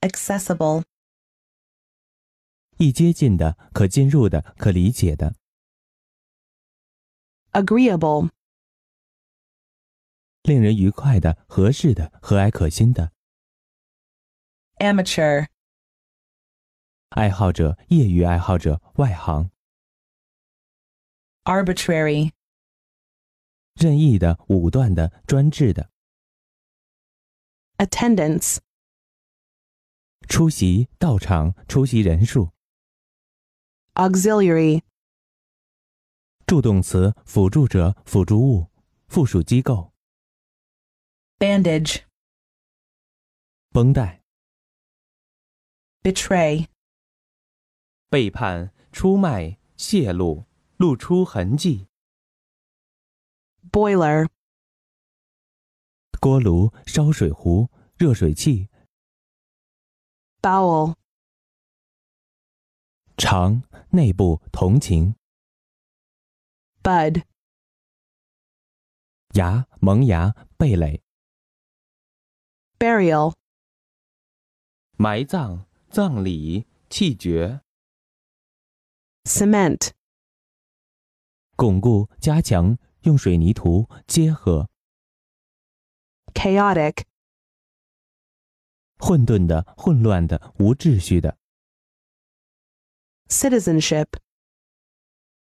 accessible, 易接近的、可进入的、可理解的。 agreeable, 令人愉快的、合适的、和蔼可亲的。 amateur, 爱好者、业余爱好者、外行。 arbitrary, 任意的、武断的、专制的。 attendance, 出席、到场、出席人数。auxiliary, 助动词、辅助者、辅助物、附属机构。bandage, 绷带。betray, 背叛、出卖、泄露、露出痕迹。boiler, 锅炉、烧水壶、热水器。bowel, 肠、内部、同情。 bud, 牙、萌芽、蓓蕾。 burial, 埋葬、葬礼、气绝。 cement, 巩固、加强，用水泥涂结合。 chaotic, 混沌的、混乱的、无秩序的。citizenship,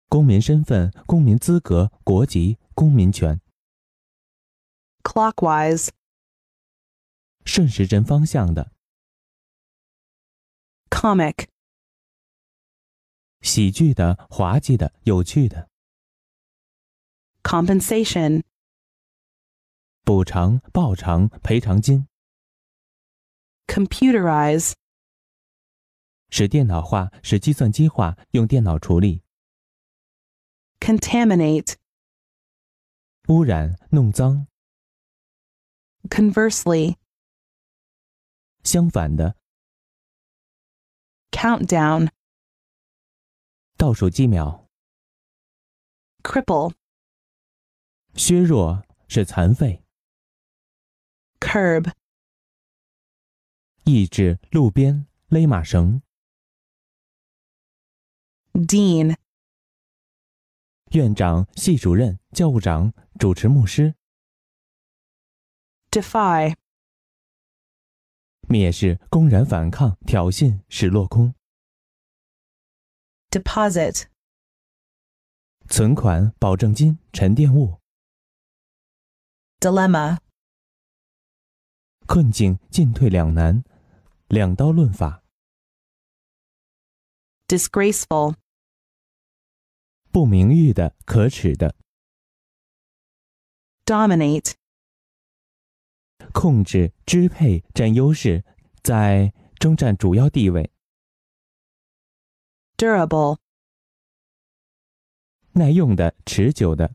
公民身份、公民资格、国籍、公民权。clockwise, 顺时针方向的。comic, 喜剧的、滑稽的、有趣的。compensation, 补偿、报偿、赔偿金。computerize, 使电脑化，使计算机化，用电脑处理。 contaminate, 污染、弄脏。 conversely, 相反的， countdown, 倒数几秒。 cripple, 削弱是残废。 curb, 抑制路边勒马绳。dean, 院长、系主任、教务长、主持牧师。defy, 蔑视、公然反抗、挑衅，使落空。deposit, 存款、保证金、沉淀物。dilemma, 困境、进退两难。两刀论法。disgraceful, 不名誉的、可耻的。dominate, 控制、支配、占优势，在中占主要地位。durable, 耐用的、持久的。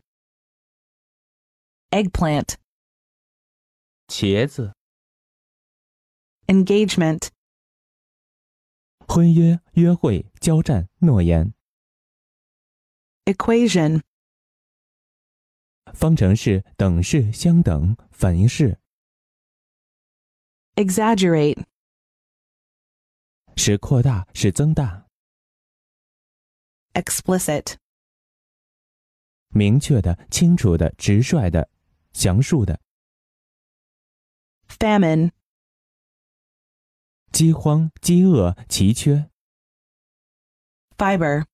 eggplant, 茄子。engagement, 婚约、约会、交战、诺言。 equation, 方程式、等式、相等、反应式。 exaggerate, 使扩大，使增大。 explicit, 明确的、清楚的、直率的、详述的。 famine, 饥荒、饥饿、奇缺。fiber,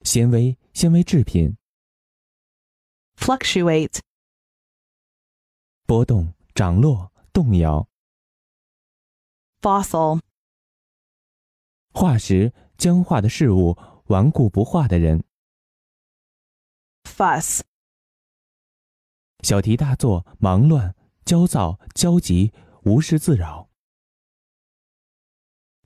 纤维、纤维制品。fluctuate, 波动、涨落、动摇。fossil, 化石、僵化的事物、顽固不化的人。fuss, 小题大做、忙乱、焦躁、焦急、无事自扰。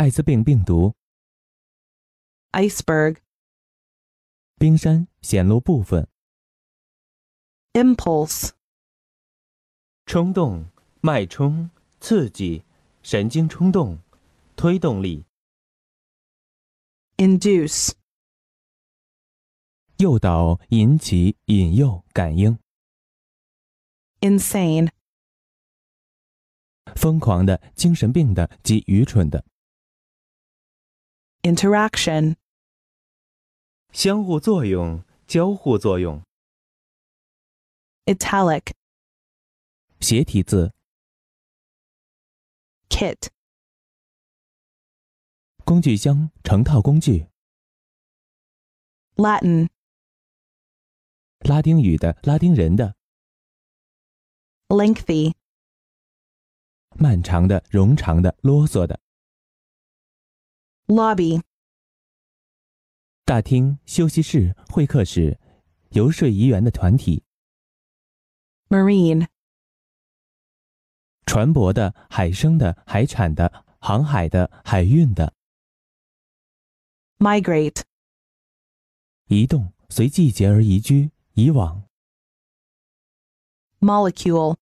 艾滋病病毒。iceberg, 冰山显露部分。impulse, 冲动、脉冲、刺激、神经冲动、推动力、induce, 诱导、引起、引诱、感应。insane, 疯狂的、精神病的及愚蠢的。interaction, 相互作用、交互作用。 italic, 斜体字。 kit, 工具箱、成套工具。 Latin, 拉丁语的、拉丁人的。 lengthy, 漫长的、冗长的、啰嗦的。 Lobby, 大厅、休息室、会客室、游说议员的团体。marine, 船舶的、海生的、海产的、航海的、海运的。migrate, 移动，随季节而移居、以往。molecule,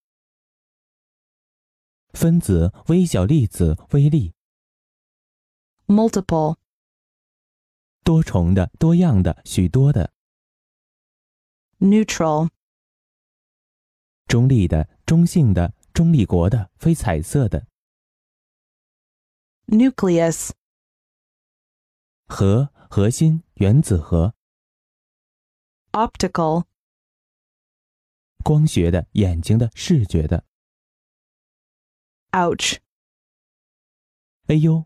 分子、微小粒子、微粒。multiple, 多重的、多样的、许多的。 neutral, 中立的、中性的、中立国的、非彩色的。 nucleus, 核、核心、原子核。 optical, 光学的、眼睛的、视觉的。 ouch, 哎呦，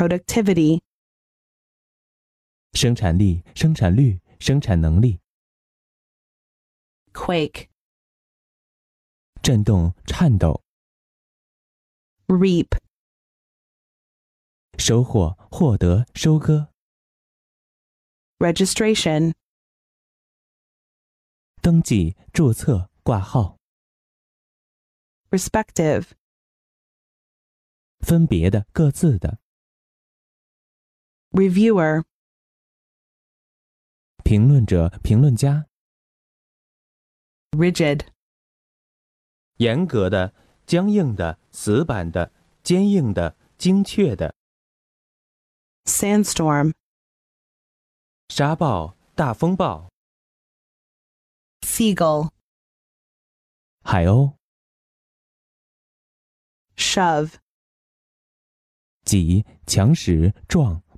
productivity, 生产力、生产率、生产能力。 quake, 震动、颤抖。 reap, 收获、获得、收割。 registration, 登记、注册、挂号。 respective, 分别的、各自的。 reviewer, 评论者、评论家。 rigid, 严格的、僵硬的、死板的、坚硬的、精确的。 sandstorm, 沙暴、大风暴。 seagull, 海鸥。 shove, 挤、强使、撞、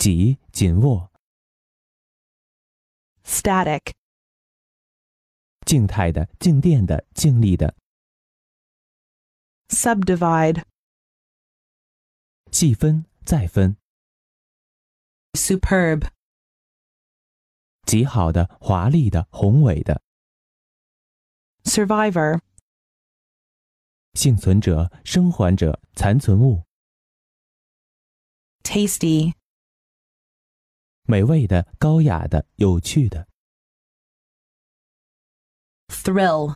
挤、紧握。 static, 静态的、静电的、静力的。 subdivide, 细分、再分。 superb, 极好的、华丽的、宏伟的。 survivor, 幸存者、生还者、残存物。 tasty, 美味的、高雅的、有趣的。thrill,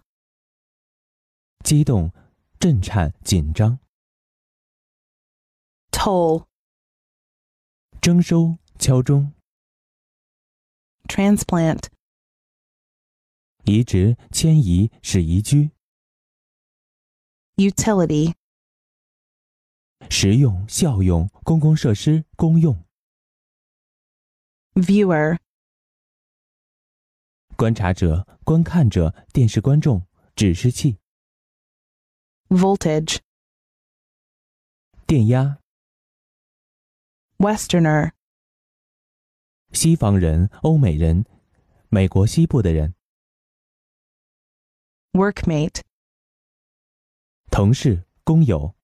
激动、震颤、紧张。toll, 征收、敲钟。transplant, 移植、迁移、使移居。utility, 实用、效用、公共设施、公用。viewer, 观察者、观看者、电视观众、指示器、 voltage, 电压、 westerner, 西方人、欧美人、美国西部的人、 workmate, 同事、工友、